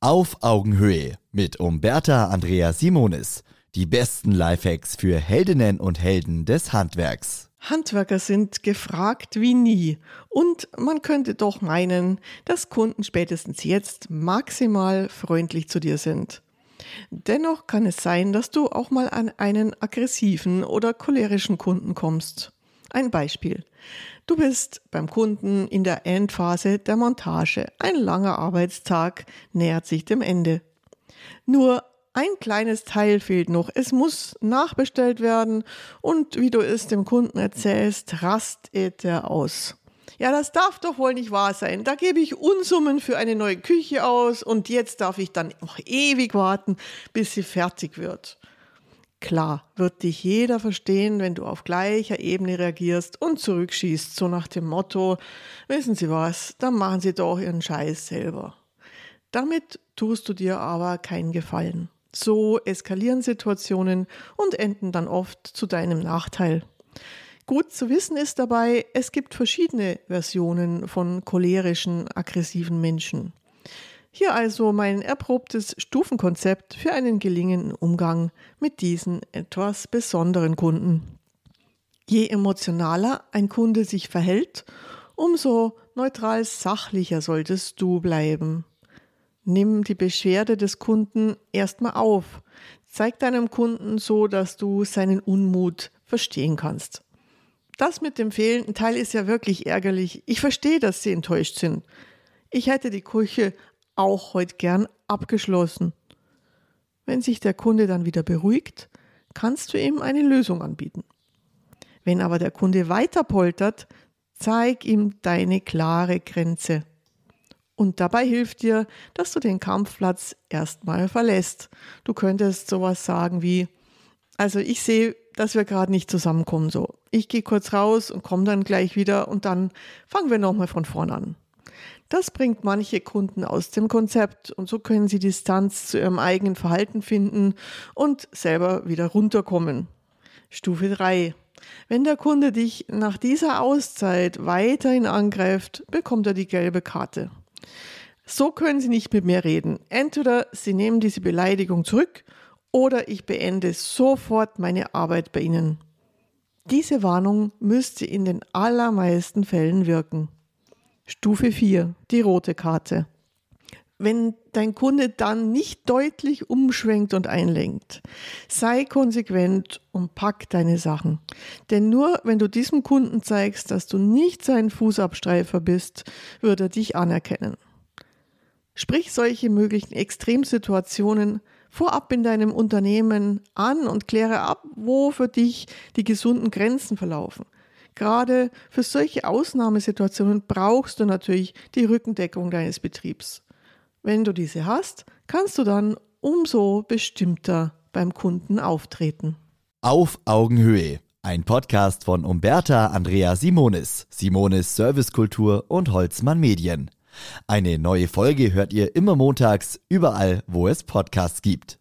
Auf Augenhöhe mit Umberta Andrea Simonis. Die besten Lifehacks für Heldinnen und Helden des Handwerks. Handwerker sind gefragt wie nie. Und man könnte doch meinen, dass Kunden spätestens jetzt maximal freundlich zu dir sind. Dennoch kann es sein, dass du auch mal an einen aggressiven oder cholerischen Kunden kommst. Ein Beispiel. Du bist beim Kunden in der Endphase der Montage. Ein langer Arbeitstag nähert sich dem Ende. Nur ein kleines Teil fehlt noch. Es muss nachbestellt werden und wie du es dem Kunden erzählst, rastet er aus. Ja, das darf doch wohl nicht wahr sein. Da gebe ich Unsummen für eine neue Küche aus und jetzt darf ich dann noch ewig warten, bis sie fertig wird. Klar, wird dich jeder verstehen, wenn du auf gleicher Ebene reagierst und zurückschießt, so nach dem Motto, wissen Sie was, dann machen Sie doch Ihren Scheiß selber. Damit tust du dir aber keinen Gefallen. So eskalieren Situationen und enden dann oft zu deinem Nachteil. Gut zu wissen ist dabei, es gibt verschiedene Versionen von cholerischen, aggressiven Menschen. Hier also mein erprobtes Stufenkonzept für einen gelingenden Umgang mit diesen etwas besonderen Kunden. Je emotionaler ein Kunde sich verhält, umso neutral sachlicher solltest du bleiben. Nimm die Beschwerde des Kunden erstmal auf. Zeig deinem Kunden so, dass du seinen Unmut verstehen kannst. Das mit dem fehlenden Teil ist ja wirklich ärgerlich. Ich verstehe, dass Sie enttäuscht sind. Ich hätte die Küche auch heute gern abgeschlossen. Wenn sich der Kunde dann wieder beruhigt, kannst du ihm eine Lösung anbieten. Wenn aber der Kunde weiter poltert, zeig ihm deine klare Grenze. Und dabei hilft dir, dass du den Kampfplatz erstmal verlässt. Du könntest sowas sagen wie, also ich sehe, dass wir gerade nicht zusammenkommen so. Ich gehe kurz raus und komme dann gleich wieder und dann fangen wir nochmal von vorn an. Das bringt manche Kunden aus dem Konzept und so können sie Distanz zu ihrem eigenen Verhalten finden und selber wieder runterkommen. Stufe 3. Wenn der Kunde dich nach dieser Auszeit weiterhin angreift, bekommt er die gelbe Karte. So können Sie nicht mit mir reden. Entweder Sie nehmen diese Beleidigung zurück oder ich beende sofort meine Arbeit bei Ihnen. Diese Warnung müsste in den allermeisten Fällen wirken. Stufe 4, die rote Karte. Wenn dein Kunde dann nicht deutlich umschwenkt und einlenkt, sei konsequent und pack deine Sachen. Denn nur wenn du diesem Kunden zeigst, dass du nicht sein Fußabstreifer bist, wird er dich anerkennen. Sprich solche möglichen Extremsituationen vorab in deinem Unternehmen an und kläre ab, wo für dich die gesunden Grenzen verlaufen. Gerade für solche Ausnahmesituationen brauchst du natürlich die Rückendeckung deines Betriebs. Wenn du diese hast, kannst du dann umso bestimmter beim Kunden auftreten. Auf Augenhöhe. Ein Podcast von Umberta Andrea Simonis, Simonis Servicekultur und Holzmann Medien. Eine neue Folge hört ihr immer montags, überall, wo es Podcasts gibt.